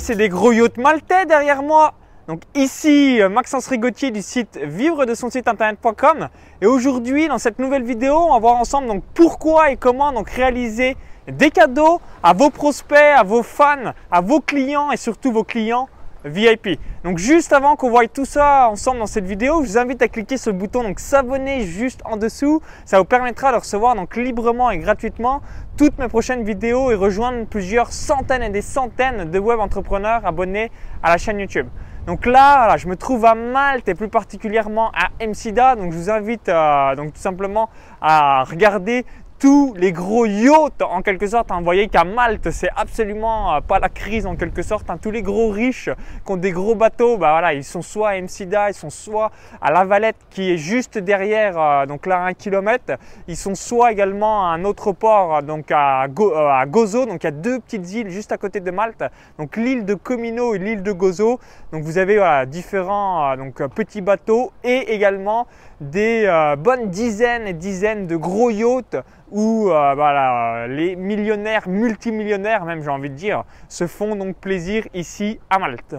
c'est des gros yachts maltais derrière moi. Donc ici Maxence Rigotier du site vivre de son site internet.com et aujourd'hui dans cette nouvelle vidéo on va voir ensemble donc pourquoi et comment donc réaliser des cadeaux à vos prospects, à vos fans, à vos clients et surtout vos clients VIP. Donc juste avant qu'on voie tout ça ensemble dans cette vidéo, je vous invite à cliquer sur le bouton donc s'abonner juste en dessous. Ça vous permettra de recevoir donc librement et gratuitement toutes mes prochaines vidéos et rejoindre plusieurs centaines et des centaines de web entrepreneurs abonnés à la chaîne YouTube. Donc là, je me trouve à Malte et plus particulièrement à Msida. Donc je vous invite euh, donc tout simplement à regarder tous les gros yachts en quelque sorte. Hein. Vous voyez qu'à Malte, c'est absolument euh, pas la crise en quelque sorte. Hein. Tous les gros riches qui ont des gros bateaux, bah voilà, ils sont soit à Msida, ils sont soit à La Valette qui est juste derrière, euh, donc là un kilomètre. Ils sont soit également à un autre port, euh, donc à, Gozo. Donc il y a deux petites îles juste à côté de Malte. Donc l'île de Comino et l'île de Gozo. Donc vous avez différents donc, petits bateaux et également des bonnes dizaines et dizaines de gros yachts où euh, les millionnaires, multimillionnaires même j'ai envie de dire, se font donc plaisir ici à Malte.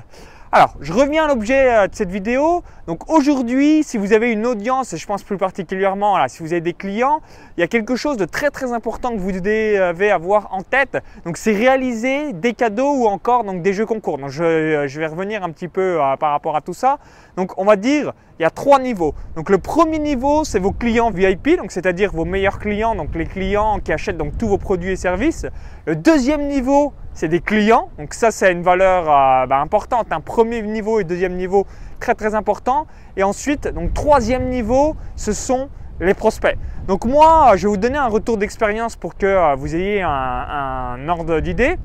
Alors, je reviens à l'objet euh, de cette vidéo. Donc aujourd'hui, si vous avez une audience, et je pense plus particulièrement là, si vous avez des clients, il y a quelque chose de très très important que vous devez avoir en tête. Donc c'est réaliser des cadeaux ou encore des jeux concours. Donc je, je vais revenir un petit peu euh, par rapport à tout ça. Donc on va dire il y a trois niveaux. Donc le premier niveau, c'est vos clients VIP, donc c'est-à-dire vos meilleurs clients, donc les clients qui achètent donc tous vos produits et services. Le deuxième niveau, c'est des clients. Donc ça, c'est une valeur euh, bah, importante. Un premier niveau et deuxième niveau très très important. Et ensuite, donc troisième niveau, ce sont les prospects. Donc moi, je vais vous donner un retour d'expérience pour que euh, vous ayez un, ordre d'idée.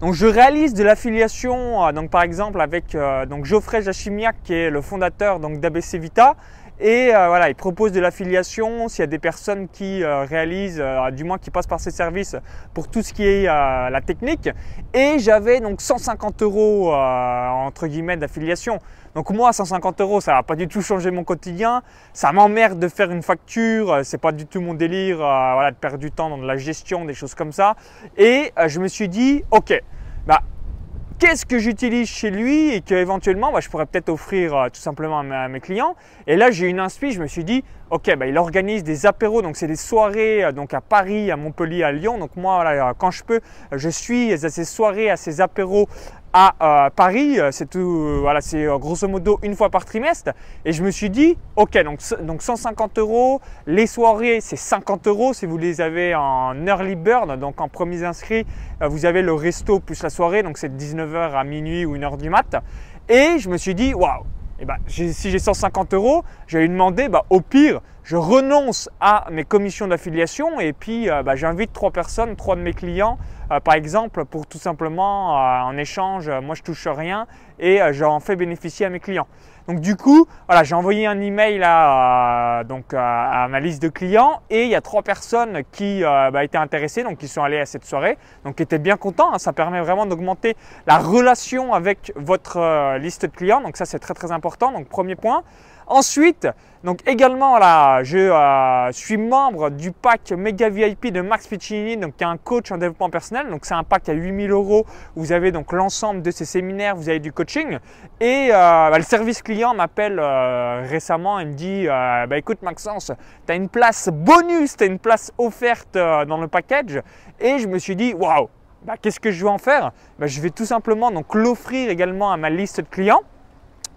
Donc je réalise de l'affiliation, euh, donc par exemple avec donc Geoffrey Jachimiak qui est le fondateur donc d'ABC Vita et euh, voilà, il propose de l'affiliation s'il y a des personnes qui euh, réalisent, euh, du moins qui passent par ses services pour tout ce qui est la technique. Et j'avais donc 150 euros entre guillemets d'affiliation. Donc moi, 150 euros, ça va pas du tout changer mon quotidien. Ça m'emmerde de faire une facture. C'est pas du tout mon délire, voilà, de perdre du temps dans de la gestion, des choses comme ça. Et je me suis dit, ok, bah qu'est-ce que j'utilise chez lui et qu'éventuellement bah, je pourrais peut-être offrir euh, tout simplement à, mes clients. Et là j'ai une inspi, je me suis dit ok bah, il organise des apéros, donc c'est des soirées euh, donc à Paris, à Montpellier, à Lyon. Donc moi voilà, quand je peux, je suis à ces soirées, à ces apéros à euh, Paris, euh, c'est tout, euh, voilà, c'est grosso modo une fois par trimestre. Et je me suis dit, ok, donc, donc 150 euros, les soirées c'est 50 euros si vous les avez en early bird, donc en premiers inscrits, vous avez le resto plus la soirée, donc c'est 19h à minuit ou 1h du mat. Et je me suis dit, waouh, et ben, si j'ai 150 euros, j'allais demander, bah, au pire, je renonce à mes commissions d'affiliation et puis bah, j'invite trois personnes, trois de mes clients euh, par exemple, pour tout simplement, euh, en échange, euh, moi je touche rien et j'en fais bénéficier à mes clients. Donc du coup, voilà, j'ai envoyé un email à, donc, à, ma liste de clients et il y a trois personnes qui bah, étaient intéressées, donc qui sont allées à cette soirée, donc qui étaient bien contents. Hein. ça permet vraiment d'augmenter la relation avec votre liste de clients. Donc ça, c'est très très important. Donc premier point. Ensuite, donc également là, je euh, suis membre du pack méga VIP de Max Piccini, donc qui est un coach en développement personnel. Donc c'est un pack à 8000 euros. Vous avez donc l'ensemble de ces séminaires, vous avez du coaching. Et euh, bah, le service client m'appelle euh, récemment et me dit, bah, écoute Maxence, tu as une place bonus, tu as une place offerte dans le package. Et je me suis dit, waouh, bah, qu'est-ce que je vais en faire? Je vais tout simplement l'offrir également à ma liste de clients.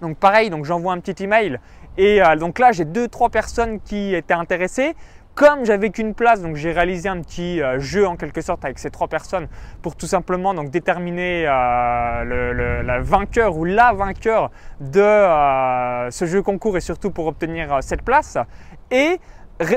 Donc pareil, donc j'envoie un petit email et euh, donc là, j'ai deux, trois personnes qui étaient intéressées. Comme j'avais qu'une place, donc j'ai réalisé un petit euh, jeu en quelque sorte avec ces trois personnes pour tout simplement donc déterminer euh, le, vainqueur ou la vainqueur de ce jeu concours et surtout pour obtenir cette place. Et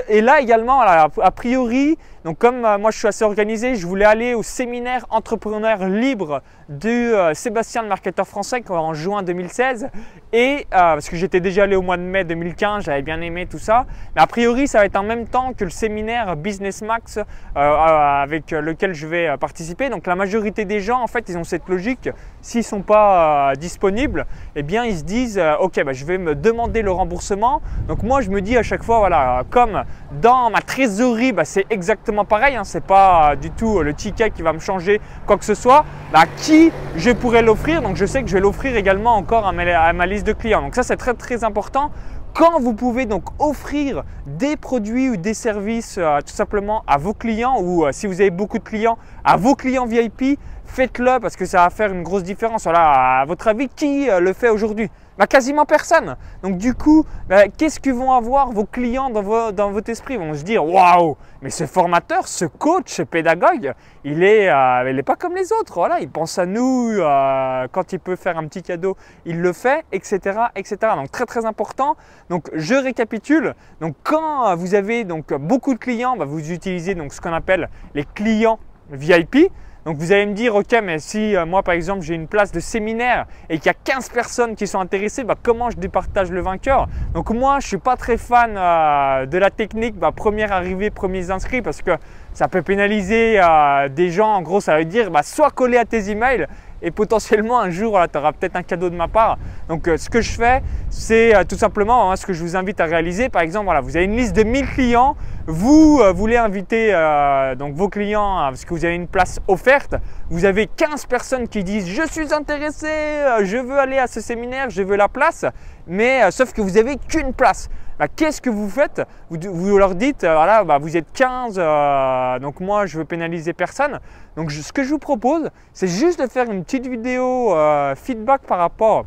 et là également, a priori, donc comme euh, moi je suis assez organisé, je voulais aller au séminaire entrepreneur libre de euh, Sébastien le marketeur français en juin 2016 et euh, parce que j'étais déjà allé au mois de mai 2015, j'avais bien aimé tout ça. Mais a priori, ça va être en même temps que le séminaire Business Max avec lequel je vais participer. Donc la majorité des gens, en fait, ils ont cette logique. S'ils sont pas disponibles, eh bien ils se disent, ok, bah, je vais me demander le remboursement. Donc moi, je me dis à chaque fois, voilà, comme Dans ma trésorerie, bah, c'est exactement pareil. Hein. Ce n'est pas du tout le ticket qui va me changer quoi que ce soit. Bah, qui je pourrais l'offrir? Donc je sais que je vais l'offrir également encore à ma, liste de clients. Donc ça c'est très très important quand vous pouvez donc offrir des produits ou des services euh, tout simplement à vos clients ou euh, si vous avez beaucoup de clients, à vos clients VIP, faites-le parce que ça va faire une grosse différence. Voilà, à votre avis, qui euh, le fait aujourd'hui? Bah, Quasiment personne. Donc du coup, bah, qu'est-ce que vont avoir vos clients dans, dans votre esprit? Ils vont se dire, waouh, mais ce formateur, ce coach, ce pédagogue, il n'est euh, est pas comme les autres. Voilà, il pense à nous. Euh, quand il peut faire un petit cadeau, il le fait, etc., etc. Donc très très important. Donc je récapitule. Donc quand vous avez donc beaucoup de clients, bah, vous utilisez donc ce qu'on appelle les clients VIP. Donc vous allez me dire, ok, mais si euh, moi par exemple j'ai une place de séminaire et qu'il y a 15 personnes qui sont intéressées, bah, comment je départage le vainqueur? Donc moi je ne suis pas très fan euh, de la technique, bah, première arrivée, premiers inscrits, parce que ça peut pénaliser euh, des gens. En gros, ça veut dire bah, soit coller à tes emails et potentiellement un jour, tu auras peut-être un cadeau de ma part. Donc ce que je fais, c'est tout simplement hein, ce que je vous invite à réaliser. Par exemple, voilà, vous avez une liste de 1000 clients, vous euh, voulez inviter euh, donc vos clients parce que vous avez une place offerte. Vous avez 15 personnes qui disent je suis intéressé, euh, je veux aller à ce séminaire, je veux la place, mais sauf que vous n'avez qu'une place. Bah, qu'est-ce que vous faites? Vous, leur dites voilà, bah, vous êtes 15, donc moi je veux pénaliser personne. Donc ce que je vous propose, c'est juste de faire une petite vidéo feedback par rapport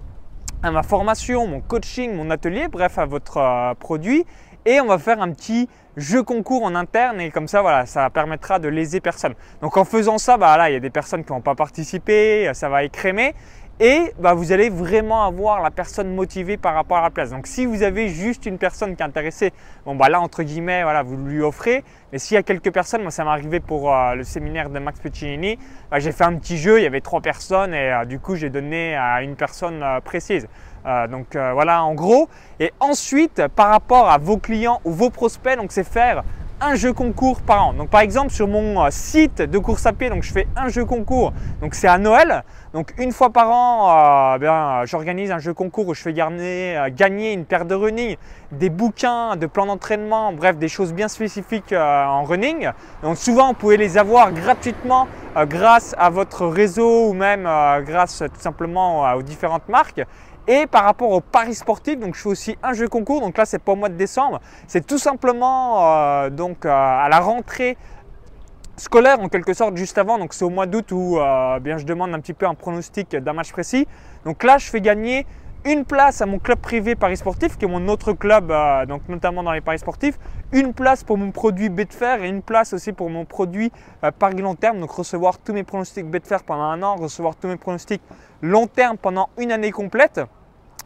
à ma formation, mon coaching, mon atelier, bref à votre produit et on va faire un petit jeu concours en interne et comme ça voilà ça permettra de léser personne. Donc en faisant ça bah là il y a des personnes qui n'ont pas participé, ça va écrémer et bah, vous allez vraiment avoir la personne motivée par rapport à la place. Donc si vous avez juste une personne qui est intéressée, bon bah là entre guillemets voilà vous lui offrez. Mais s'il y a quelques personnes, moi ça m'est arrivé pour euh, le séminaire de Max Piccinini, bah, j'ai fait un petit jeu, il y avait trois personnes et euh, du coup j'ai donné à une personne euh, précise. Donc voilà en gros. Et ensuite, par rapport à vos clients ou vos prospects, donc c'est faire un jeu concours par an. Donc par exemple sur mon euh, site de course à pied, donc je fais un jeu concours. Donc c'est à Noël. Donc une fois par an, bien, j'organise un jeu concours où je fais gagner, gagner une paire de running, des bouquins, de plans d'entraînement, bref des choses bien spécifiques en running. Donc souvent vous pouvez les avoir gratuitement grâce à votre réseau ou même grâce tout simplement aux différentes marques. Et par rapport au paris sportif, donc je fais aussi un jeu concours. Donc là, c'est pas au mois de décembre. C'est tout simplement euh, donc euh, à la rentrée scolaire en quelque sorte juste avant. Donc c'est au mois d'août où euh, bien je demande un petit peu un pronostic d'un match précis. Donc là, je fais gagner une place à mon club privé Paris Sportif, qui est mon autre club, donc notamment dans les paris sportifs, une place pour mon produit Betfair et une place aussi pour mon produit Paris long terme, donc recevoir tous mes pronostics Betfair pendant un an, recevoir tous mes pronostics long terme pendant une année complète.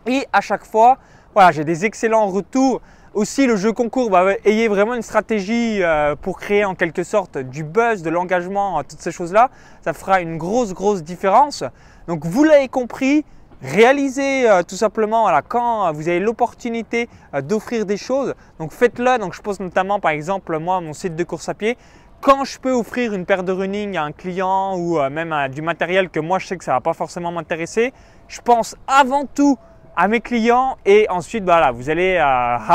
Et à chaque fois, voilà, j'ai des excellents retours. Aussi, le jeu concours bah, ayez vraiment une stratégie euh, pour créer en quelque sorte du buzz, de l'engagement, toutes ces choses-là. Ça fera une grosse, grosse différence. Donc, vous l'avez compris, réalisez euh, tout simplement voilà, quand vous avez l'opportunité euh, d'offrir des choses. Donc, faites-le. Donc, je pose notamment, par exemple, moi, mon site de course à pied. Quand je peux offrir une paire de running à un client ou même du matériel que moi je sais que ça ne va pas forcément m'intéresser, je pense avant tout à mes clients et ensuite voilà, vous allez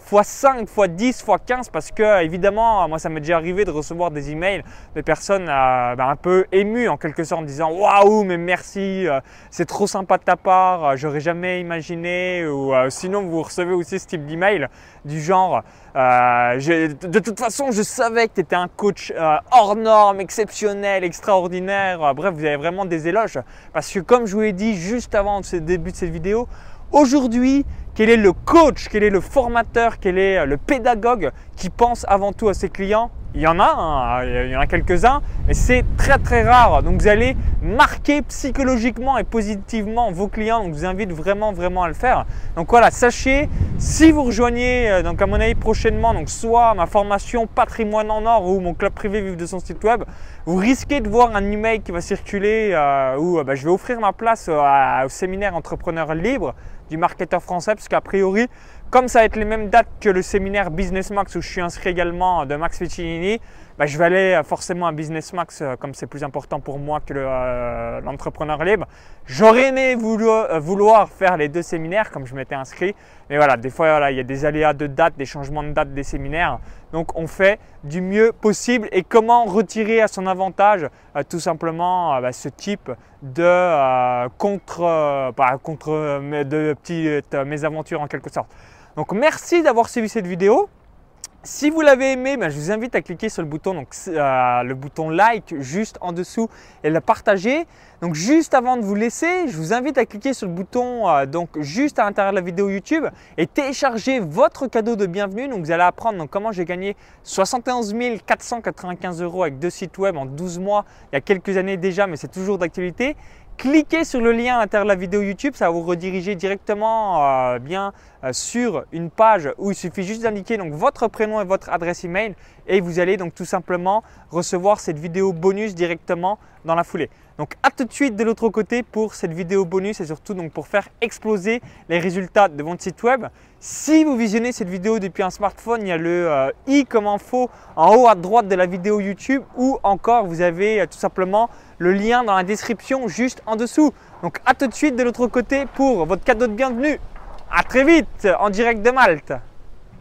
euh, avoir x5, x10, x15 parce que évidemment, moi ça m'est déjà arrivé de recevoir des emails de personnes euh, ben, un peu émues en quelque sorte en disant waouh mais merci, euh, c'est trop sympa de ta part, euh, j'aurais jamais imaginé ou sinon vous recevez aussi ce type d'email du genre de toute façon je savais que tu étais un coach hors norme, exceptionnel, extraordinaire, bref vous avez vraiment des éloges parce que comme je vous l'ai dit juste avant le début de cette vidéo, Aujourd'hui, quel est le coach, quel est le formateur, quel est le pédagogue qui pense avant tout à ses clients? Il y en a, hein, il y en a quelques-uns, mais c'est très très rare. Donc vous allez marquer psychologiquement et positivement vos clients. Donc je vous invite vraiment vraiment à le faire. Donc voilà, sachez, si vous rejoignez, euh, donc à mon avis prochainement, donc soit ma formation Patrimoine en or ou mon club privé Vive de son site web, vous risquez de voir un email qui va circuler euh, où euh, bah, je vais offrir ma place au séminaire entrepreneur libre du marketeur français, parce qu'a priori, comme ça va être les mêmes dates que le séminaire Business Max où je suis inscrit également de Max Piccinini, bah, je vais aller euh, forcément à Business Max euh, comme c'est plus important pour moi que l'entrepreneur libre. J'aurais aimé vouloir, faire les deux séminaires comme je m'étais inscrit. Mais voilà, des fois, il y a des aléas de date, des changements de date des séminaires. Donc, on fait du mieux possible. Et comment retirer à son avantage tout simplement bah, ce type de contre, bah, contre de petites mésaventures en quelque sorte. Donc, merci d'avoir suivi cette vidéo. Si vous l'avez aimé, ben, je vous invite à cliquer sur le bouton, donc, euh, le bouton like juste en dessous et le partager. Donc juste avant de vous laisser, je vous invite à cliquer sur le bouton euh, donc juste à l'intérieur de la vidéo YouTube et télécharger votre cadeau de bienvenue. Donc vous allez apprendre comment j'ai gagné 71 495 euros avec deux sites web en 12 mois il y a quelques années déjà, mais c'est toujours d'actualité cliquez sur le lien à l'intérieur de la vidéo YouTube, ça va vous rediriger directement euh, bien euh, sur une page où il suffit juste d'indiquer votre prénom et votre adresse email et vous allez donc tout simplement recevoir cette vidéo bonus directement dans la foulée. Donc à tout de suite de l'autre côté pour cette vidéo bonus et surtout donc pour faire exploser les résultats de votre site web. Si vous visionnez cette vidéo depuis un smartphone, il y a le euh, i comme info en haut à droite de la vidéo YouTube ou encore vous avez tout simplement le lien dans la description juste en dessous. Donc à tout de suite de l'autre côté pour votre cadeau de bienvenue. À très vite en direct de Malte.